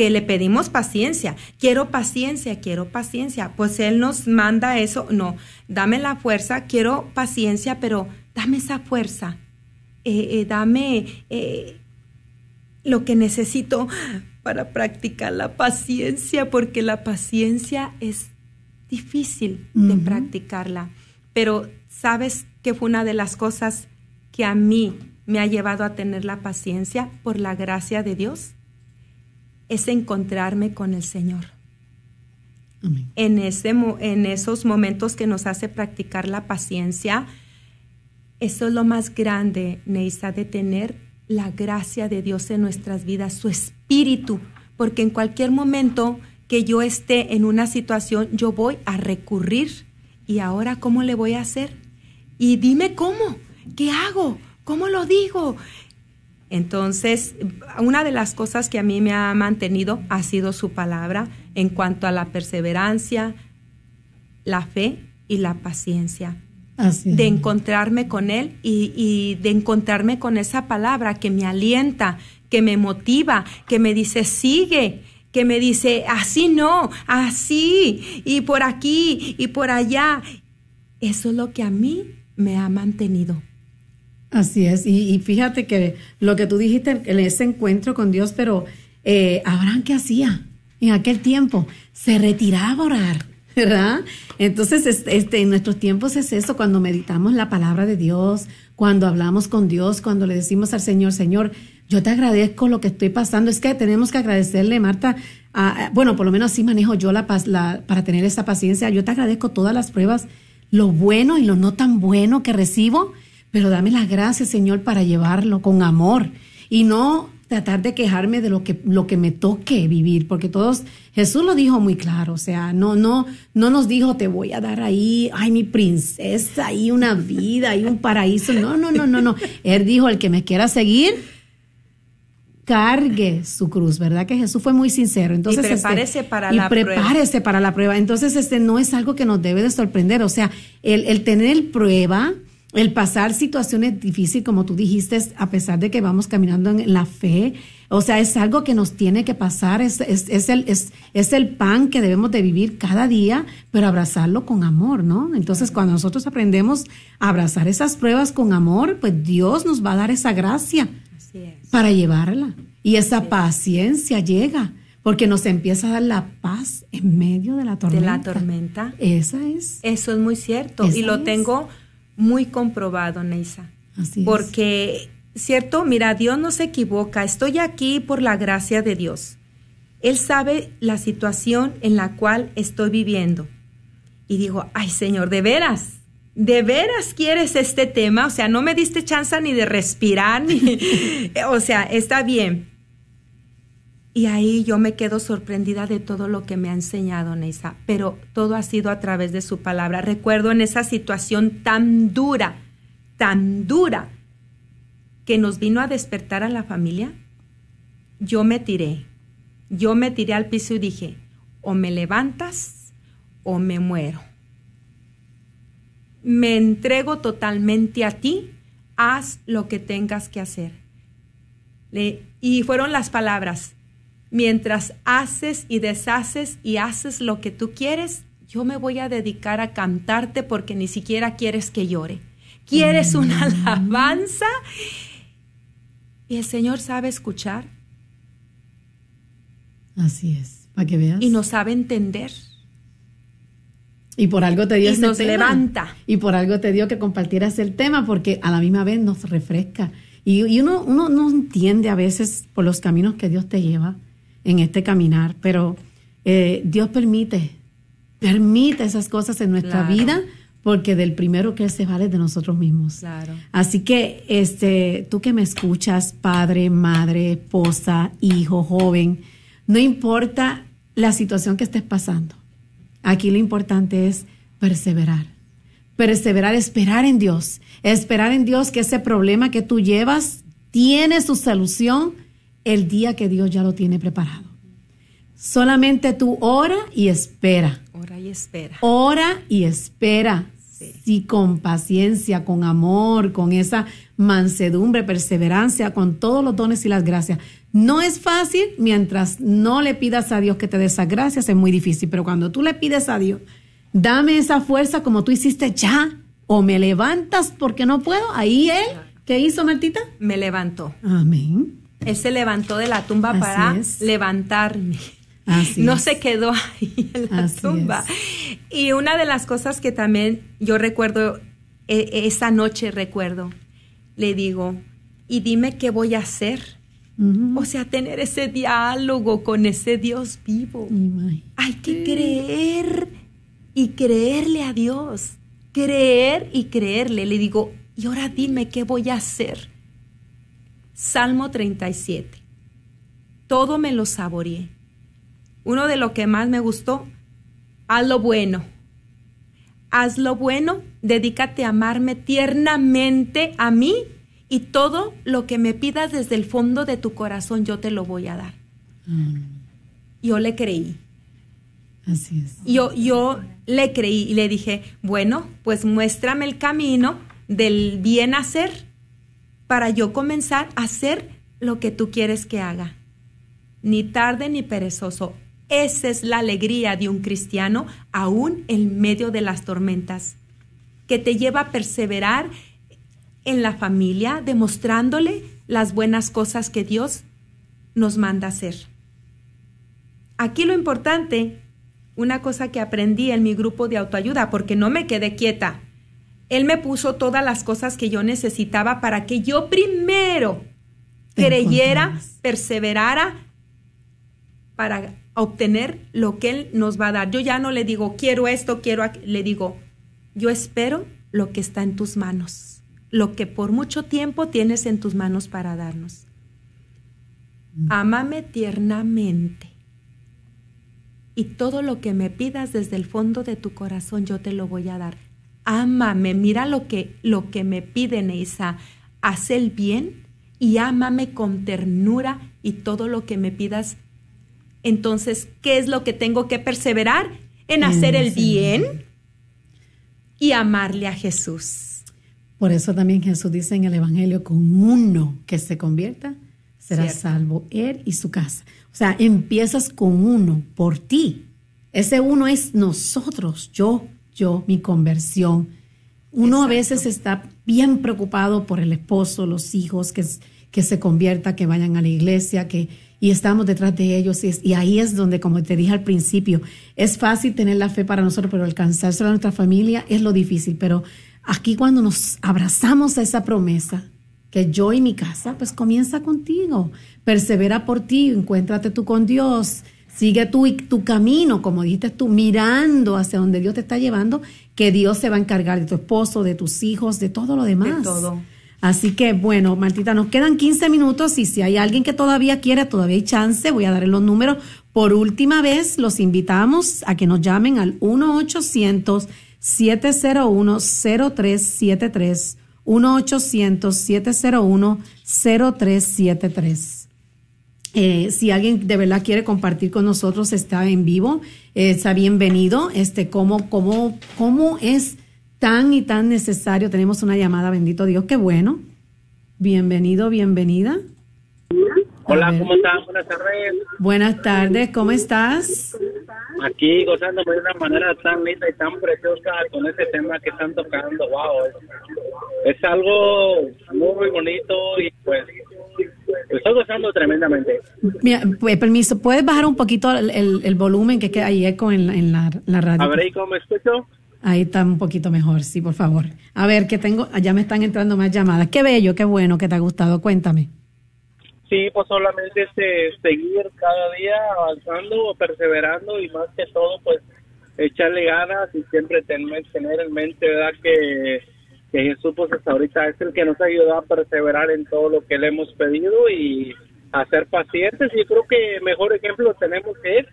Que le pedimos paciencia. Quiero paciencia, quiero paciencia. Pues Él nos manda eso. No, dame la fuerza, quiero paciencia, pero dame esa fuerza. Eh, eh, dame eh, lo que necesito para practicar la paciencia, porque la paciencia es difícil de practicarla. Pero ¿sabes qué fue una de las cosas que a mí me ha llevado a tener la paciencia por la gracia de Dios? Es encontrarme con el Señor. Amén. En, ese, en esos momentos que nos hace practicar la paciencia, eso es lo más grande, Neisa, de tener la gracia de Dios en nuestras vidas, su espíritu, porque en cualquier momento que yo esté en una situación, yo voy a recurrir. ¿Y ahora cómo le voy a hacer? Y dime cómo, ¿qué hago? ¿Cómo lo digo? Entonces, una de las cosas que a mí me ha mantenido ha sido su palabra en cuanto a la perseverancia, la fe y la paciencia Así de encontrarme con Él y, y de encontrarme con esa palabra que me alienta, que me motiva, que me dice, sigue, que me dice, así no, así, y por aquí, y por allá. Eso es lo que a mí me ha mantenido. Así es, y, fíjate que lo que tú dijiste en ese encuentro con Dios, pero eh, Abraham, ¿qué hacía en aquel tiempo? Se retiraba a orar, ¿verdad? Entonces, es- este, en nuestros tiempos es eso, cuando meditamos la palabra de Dios, cuando hablamos con Dios, cuando le decimos al Señor, Señor, yo te agradezco lo que estoy pasando. Es que tenemos que agradecerle, Marta, bueno, por lo menos así manejo yo la, la para tener esa paciencia. Yo te agradezco todas las pruebas, lo bueno y lo no tan bueno que recibo, pero dame las gracias, Señor, para llevarlo con amor y no tratar de quejarme de lo que lo que me toque vivir, porque todos Jesús lo dijo muy claro, o sea, no no no nos dijo te voy a dar ahí, ay mi princesa, ahí una vida, ahí un paraíso, no, no, no, no, no. Él dijo el que me quiera seguir cargue su cruz, ¿verdad? Que Jesús fue muy sincero. Entonces, y este, prepárese para y la prepárese prueba. para la prueba. Entonces, este no es algo que nos debe de sorprender. O sea, el, el tener prueba, el pasar situaciones difíciles, como tú dijiste, a pesar de que vamos caminando en la fe, o sea, es algo que nos tiene que pasar, es, es, es el, es, es el pan que debemos de vivir cada día, pero abrazarlo con amor, ¿no? Entonces, cuando nosotros aprendemos a abrazar esas pruebas con amor, pues Dios nos va a dar esa gracia para llevarla. Y esa paciencia llega, porque nos empieza a dar la paz en medio de la De tormenta. la tormenta. Esa es. Eso es muy cierto. Esa y lo tengo muy comprobado, Neisa. Así es. Porque, cierto, mira, Dios no se equivoca. Estoy aquí por la gracia de Dios. Él sabe la situación en la cual estoy viviendo. Y digo, ay Señor, de veras, de veras quieres este tema. O sea, no me diste chance ni de respirar, ni, o sea, está bien. Y ahí yo me quedo sorprendida de todo lo que me ha enseñado Neisa, pero todo ha sido a través de su palabra. Recuerdo en esa situación tan dura, tan dura, que nos vino a despertar a la familia, yo me tiré, yo me tiré al piso y dije, o me levantas o me muero. Me entrego totalmente a ti, haz lo que tengas que hacer. Y fueron las palabras, mientras haces y deshaces y haces lo que tú quieres, yo me voy a dedicar a cantarte porque ni siquiera quieres que llore. ¿Quieres una alabanza? Y el Señor sabe escuchar Así es. Para que veas. y nos sabe entender. Y por algo te dio Y este nos tema. levanta. Y por algo te dio que compartieras el tema, porque a la misma vez nos refresca. Y, y uno, uno no entiende a veces por los caminos que Dios te lleva en este caminar, pero eh, Dios permite, permite esas cosas en nuestra Claro. vida, porque del primero que Él se vale de nosotros mismos. Claro. Así que este, tú que me escuchas, padre, madre, esposa, hijo, joven, no importa la situación que estés pasando. Aquí lo importante es perseverar. Perseverar, esperar en Dios. Esperar en Dios que ese problema que tú llevas tiene su solución el día que Dios ya lo tiene preparado. Solamente tú ora y espera. Ora y espera. Ora y espera. Sí. Sí, con paciencia, con amor, con esa mansedumbre, perseverancia, con todos los dones y las gracias. No es fácil mientras no le pidas a Dios que te dé esas gracias, es muy difícil, pero cuando tú le pides a Dios, dame esa fuerza como tú hiciste ya, o me levantas porque no puedo, ahí Él, ¿qué hizo Martita? Me levantó. Amén. Él se levantó de la tumba Así para es. levantarme. Así no es. se quedó ahí en la Así tumba. Y una de las cosas que también yo recuerdo, e- esa noche recuerdo, le digo, y dime qué voy a hacer. O sea, tener ese diálogo con ese Dios vivo. Hay que creer y creerle a Dios. Creer y creerle. Le digo, y ahora dime qué voy a hacer. Salmo 37. Todo me lo saboreé. Uno de lo que más me gustó, haz lo bueno. Haz lo bueno, dedícate a amarme tiernamente a mí y todo lo que me pidas desde el fondo de tu corazón yo te lo voy a dar. Yo le creí. Así es. Yo, yo le creí y le dije, bueno, pues muéstrame el camino del bien hacer para yo comenzar a hacer lo que tú quieres que haga. Ni tarde ni perezoso. Esa es la alegría de un cristiano aún en medio de las tormentas, que te lleva a perseverar en la familia, demostrándole las buenas cosas que Dios nos manda hacer. Aquí lo importante, una cosa que aprendí en mi grupo de autoayuda, porque no me quedé quieta. Él me puso todas las cosas que yo necesitaba para que yo primero creyera, perseverara para obtener lo que Él nos va a dar. Yo ya no le digo, quiero esto, quiero aqu-". le digo, yo espero lo que está en tus manos, lo que por mucho tiempo tienes en tus manos para darnos. Ámame tiernamente. Y todo lo que me pidas desde el fondo de tu corazón yo te lo voy a dar. Ámame, mira lo que lo que me pide Neisa, haz el bien y ámame con ternura y todo lo que me pidas. Entonces, ¿qué es lo que tengo que perseverar? En hacer el bien y amarle a Jesús. Por eso también Jesús dice en el Evangelio, con uno que se convierta, será Cierto. salvo él y su casa. O sea, empiezas con uno por ti. Ese uno es nosotros, yo, yo, mi conversión. Uno a veces está bien preocupado por el esposo, los hijos, que, que se convierta, que vayan a la iglesia, que y estamos detrás de ellos. Y, es- y ahí es donde, como te dije al principio, es fácil tener la fe para nosotros, pero alcanzársela a nuestra familia es lo difícil. Pero aquí cuando nos abrazamos a esa promesa, que yo y mi casa, pues comienza contigo. Persevera por ti, encuéntrate tú con Dios. Sigue y tu camino, como dijiste tú, mirando hacia donde Dios te está llevando, que Dios se va a encargar de tu esposo, de tus hijos, de todo lo demás. De todo. Así que bueno, Martita, nos quedan 15 minutos y si hay alguien que todavía quiere, todavía hay chance, voy a darle los números. Por última vez, los invitamos a que nos llamen al 1-800-701-0373. 1-800-701-0373. Eh, si alguien de verdad quiere compartir con nosotros, está en vivo, eh, está bienvenido. Este, cómo, cómo, cómo es tan y tan necesario. Tenemos una llamada, bendito Dios, qué bueno. Bienvenido, bienvenida. Hola. ¿cómo están? Buenas tardes. Buenas tardes, ¿cómo estás? Aquí gozándome de una manera tan linda y tan preciosa con ese tema que están tocando. Wow, es, es algo muy bonito y pues estoy gozando tremendamente. Mira, pues, permiso, ¿puedes bajar un poquito el, el- el volumen que queda ahí eco en la, en la, la radio? A ver, ¿y cómo me escucho? Ahí está un poquito mejor, sí, por favor. A ver, que tengo, ya me están entrando más llamadas. Qué bello, qué bueno que te ha gustado. Cuéntame. Sí, pues solamente este, seguir cada día avanzando, perseverando y más que todo, pues echarle ganas y siempre tener, tener en mente, ¿verdad? Que, que Jesús, pues hasta ahorita es el que nos ayuda a perseverar en todo lo que le hemos pedido y a ser pacientes. Y creo que mejor ejemplo tenemos que él.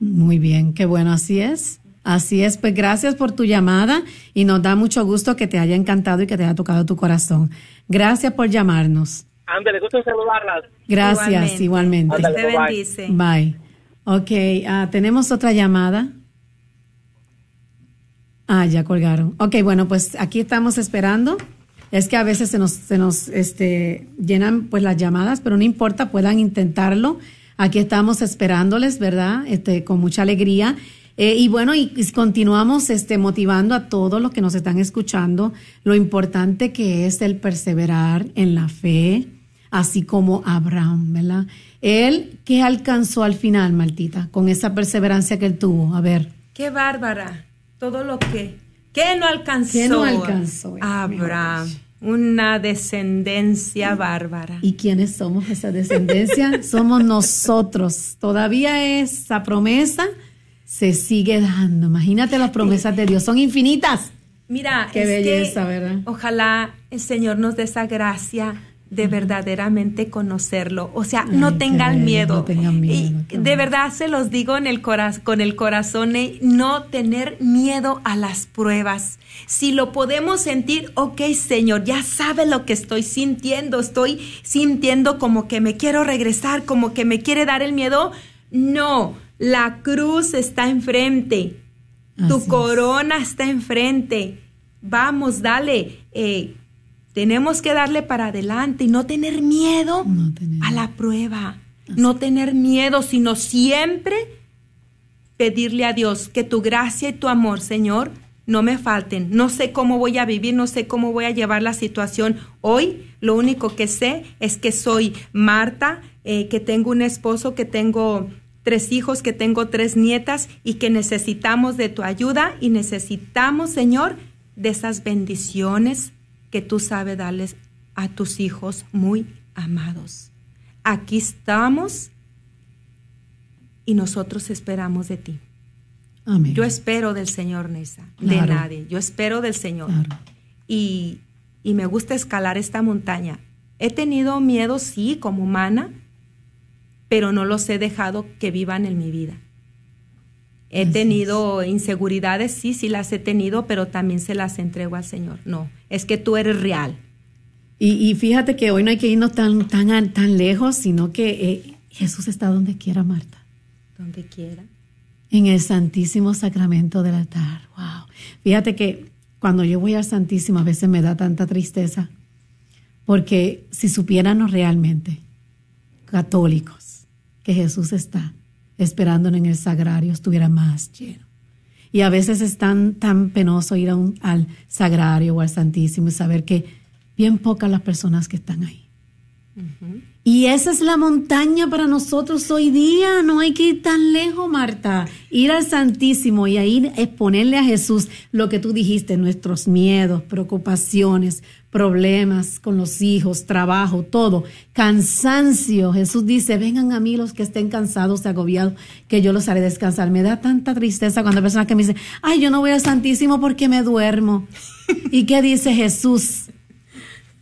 Muy bien, qué bueno, así es. Así es, pues gracias por tu llamada y nos da mucho gusto que te haya encantado y que te haya tocado tu corazón. Gracias por llamarnos. Ándale, gusto saludarlas. Gracias, igualmente. Ándale, Dios te bye. bendice. Bye. Ok, ah, tenemos otra llamada. Ah, ya colgaron. Ok, bueno, pues aquí estamos esperando. Es que a veces se nos, se nos este, llenan pues las llamadas, pero no importa, puedan intentarlo. Aquí estamos esperándoles, ¿verdad? Este, con mucha alegría. Eh, y bueno, y, continuamos este, motivando a todos los que nos están escuchando lo importante que es el perseverar en la fe, así como Abraham, ¿verdad? Él, ¿qué alcanzó al final, Maltita, con esa perseverancia que él tuvo? A ver. Qué bárbara. Todo lo que. ¿Qué no alcanzó? ¿Qué no alcanzó? Abraham. Una descendencia bárbara. ¿Y quiénes somos esa descendencia? somos nosotros. Todavía esa promesa se sigue dando. Imagínate las promesas de Dios, son infinitas. Mira, Qué es que belleza, ¿verdad? Ojalá el Señor nos dé esa gracia de verdaderamente conocerlo. O sea, no tengan miedo. no tengan miedo, Y de verdad se los digo en el con el corazón, eh, no tener miedo a las pruebas. Si lo podemos sentir, ok, Señor, ya sabe lo que estoy sintiendo. Estoy sintiendo como que me quiero regresar, como que me quiere dar el miedo. No, la cruz está enfrente. Tu es. corona está enfrente. Vamos, dale. Eh, tenemos que darle para adelante y no tener miedo No a la prueba. No tener miedo, sino siempre pedirle a Dios que tu gracia y tu amor, Señor, no me falten. No sé cómo voy a vivir, no sé cómo voy a llevar la situación hoy. Lo único que sé es que soy Marta, eh, que tengo un esposo, que tengo tres hijos, que tengo tres nietas y que necesitamos de tu ayuda y necesitamos, Señor, de esas bendiciones que tú sabes darles a tus hijos muy amados. Aquí estamos y nosotros esperamos de ti. Amén. Yo espero del Señor, Nesa, de nadie. Yo espero del Señor. Claro. Y, y me gusta escalar esta montaña. He tenido miedo, sí, como humana, pero no los he dejado que vivan en mi vida. He Así tenido inseguridades, sí, sí las he tenido, pero también se las entrego al Señor. No, es que tú eres real. Y, fíjate que hoy no hay que irnos tan, tan, tan lejos, sino que eh, Jesús está donde quiera, Marta. Donde quiera. En el Santísimo Sacramento del altar. Wow. Fíjate que cuando yo voy al Santísimo a veces me da tanta tristeza, porque si supiéramos realmente, católicos, que Jesús está esperándonos en el sagrario, estuviera más lleno. Y a veces es tan, tan penoso ir a un, al sagrario o al Santísimo y saber que bien pocas las personas que están ahí. Y esa es la montaña para nosotros hoy día. No hay que ir tan lejos, Marta. Ir al Santísimo y ahí exponerle a Jesús lo que tú dijiste, nuestros miedos, preocupaciones, problemas con los hijos, trabajo, todo. Cansancio. Jesús dice, vengan a mí los que estén cansados, agobiados, que yo los haré descansar. Me da tanta tristeza cuando hay personas que me dicen, ay, yo no voy al Santísimo porque me duermo. ¿Y qué dice Jesús?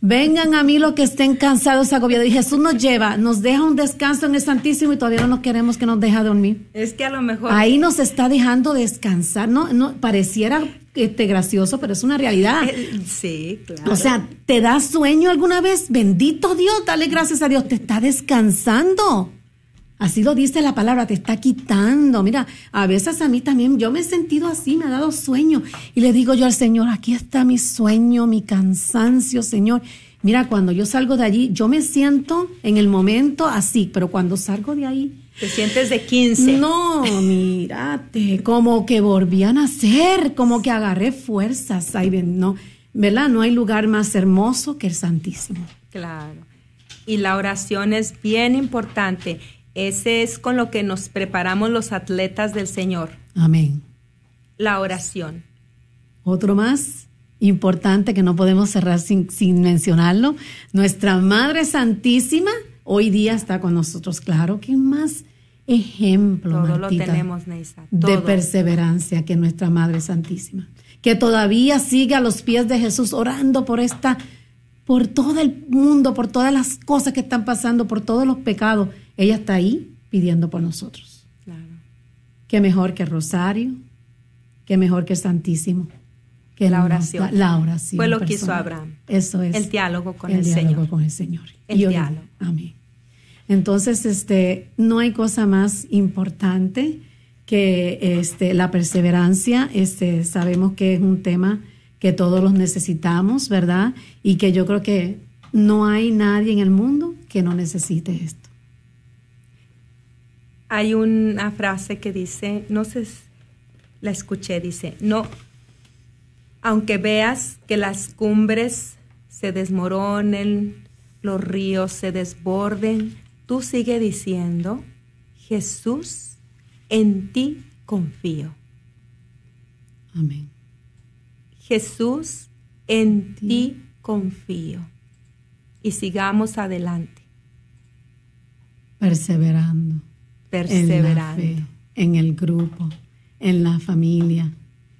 Vengan a mí los que estén cansados, agobiados. Y Jesús nos lleva, nos deja un descanso en el Santísimo y todavía no queremos que nos deje dormir. Es que a lo mejor. Ahí nos está dejando descansar. No, no pareciera este, gracioso, pero es una realidad. Eh, sí, claro. O sea, ¿te da sueño alguna vez? Bendito Dios, dale gracias a Dios, te está descansando. Así lo dice la palabra, te está quitando. Mira, a veces a mí también, yo me he sentido así, me ha dado sueño. Y le digo yo al Señor, aquí está mi sueño, mi cansancio, Señor. Mira, cuando yo salgo de allí, yo me siento en el momento así, pero cuando salgo de ahí... Te sientes de 15. No, mírate, como que volví a nacer, como que agarré fuerzas. Ahí, no, ¿verdad? No hay lugar más hermoso que el Santísimo. Claro. Y la oración es bien importante. Ese es con lo que nos preparamos los atletas del Señor. Amén. La oración. Otro más importante que no podemos cerrar sin, mencionarlo. Nuestra Madre Santísima hoy día está con nosotros. Claro, ¿qué más ejemplo Todo lo tenemos, de perseverancia que nuestra Madre Santísima. Que todavía sigue a los pies de Jesús orando por esta, por todo el mundo, por todas las cosas que están pasando, por todos los pecados ella está ahí pidiendo por nosotros. Claro. Qué mejor que el rosario, qué mejor que el Santísimo. Que la oración. La oración. Fue lo que hizo Abraham. Eso es. El diálogo con el, el, diálogo Señor. con el Señor. El diálogo. Amén. Entonces, este, no hay cosa más importante que este, la perseverancia. Este, sabemos que es un tema que todos los necesitamos, ¿verdad? Y que yo creo que no hay nadie en el mundo que no necesite esto hay una frase que dice, no sé, la escuché, dice, no, aunque veas que las cumbres se desmoronen, los ríos se desborden, tú sigue diciendo, Jesús, en ti confío. Amén. Jesús, en ti confío. Y sigamos adelante. Perseverando perseverando. En, la fe, en el grupo, en la familia.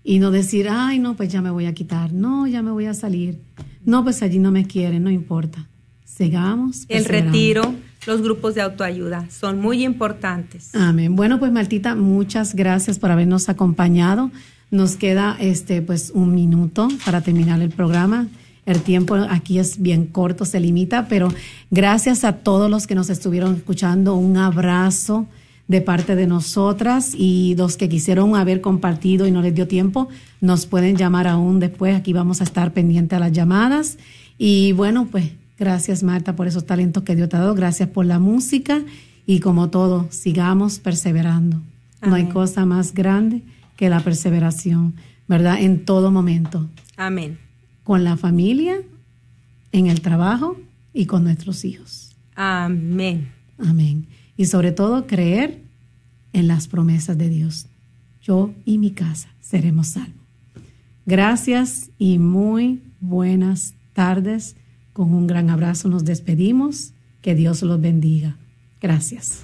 Y no decir, ay, no, pues ya me voy a quitar, no, ya me voy a salir, no, pues allí no me quieren, no importa. Sigamos. El retiro, los grupos de autoayuda son muy importantes. Amén. Bueno, pues Martita, muchas gracias por habernos acompañado. Nos queda este pues un minuto para terminar el programa. El tiempo aquí es bien corto, se limita, pero gracias a todos los que nos estuvieron escuchando. Un abrazo de parte de nosotras y los que quisieron haber compartido y no les dio tiempo, nos pueden llamar aún después. Aquí vamos a estar pendientes a las llamadas. Y bueno, pues gracias Marta por esos talentos que Dios te ha dado. Gracias por la música y como todo, sigamos perseverando. No hay cosa más grande que la perseveración, ¿verdad? En todo momento. Amén. Con la familia, en el trabajo y con nuestros hijos. Amén. Amén y sobre todo creer en las promesas de Dios. Yo y mi casa seremos salvos. Gracias y muy buenas tardes. Con un gran abrazo nos despedimos. Que Dios los bendiga. Gracias.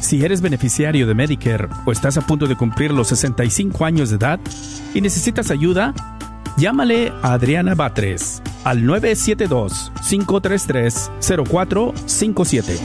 Si eres beneficiario de Medicare o estás a punto de cumplir los 65 años de edad y necesitas ayuda, llámale a Adriana Batres al 972-533-0457.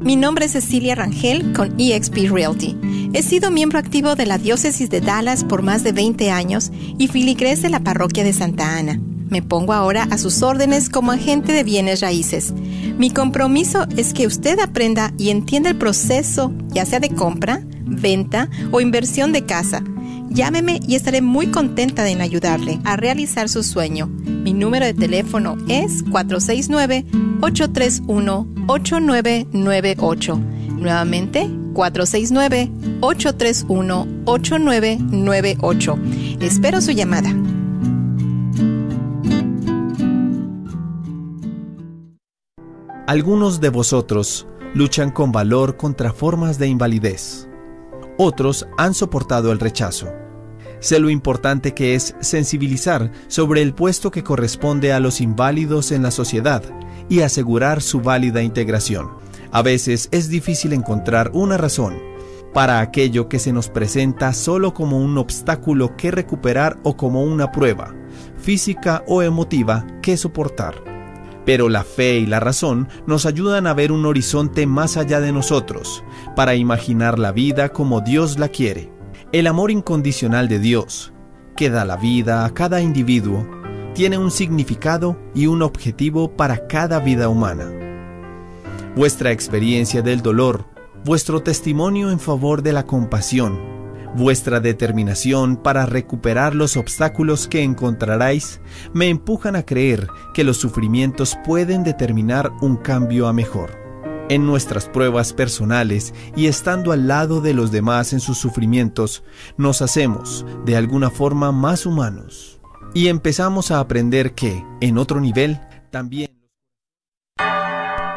Mi nombre es Cecilia Rangel con eXp Realty. He sido miembro activo de la Diócesis de Dallas por más de 20 años y filigrés de la Parroquia de Santa Ana. Me pongo ahora a sus órdenes como agente de bienes raíces. Mi compromiso es que usted aprenda y entienda el proceso, ya sea de compra, venta o inversión de casa. Llámeme y estaré muy contenta en ayudarle a realizar su sueño. Mi número de teléfono es 469-831-8998. Nuevamente, 469-831-8998. Espero su llamada. Algunos de vosotros luchan con valor contra formas de invalidez. Otros han soportado el rechazo. Sé lo importante que es sensibilizar sobre el puesto que corresponde a los inválidos en la sociedad y asegurar su válida integración. A veces es difícil encontrar una razón para aquello que se nos presenta solo como un obstáculo que recuperar o como una prueba, física o emotiva, que soportar. Pero la fe y la razón nos ayudan a ver un horizonte más allá de nosotros, para imaginar la vida como Dios la quiere. El amor incondicional de Dios, que da la vida a cada individuo, tiene un significado y un objetivo para cada vida humana. Vuestra experiencia del dolor, vuestro testimonio en favor de la compasión, vuestra determinación para recuperar los obstáculos que encontraráis, me empujan a creer que los sufrimientos pueden determinar un cambio a mejor. En nuestras pruebas personales y estando al lado de los demás en sus sufrimientos, nos hacemos, de alguna forma, más humanos. Y empezamos a aprender que, en otro nivel, también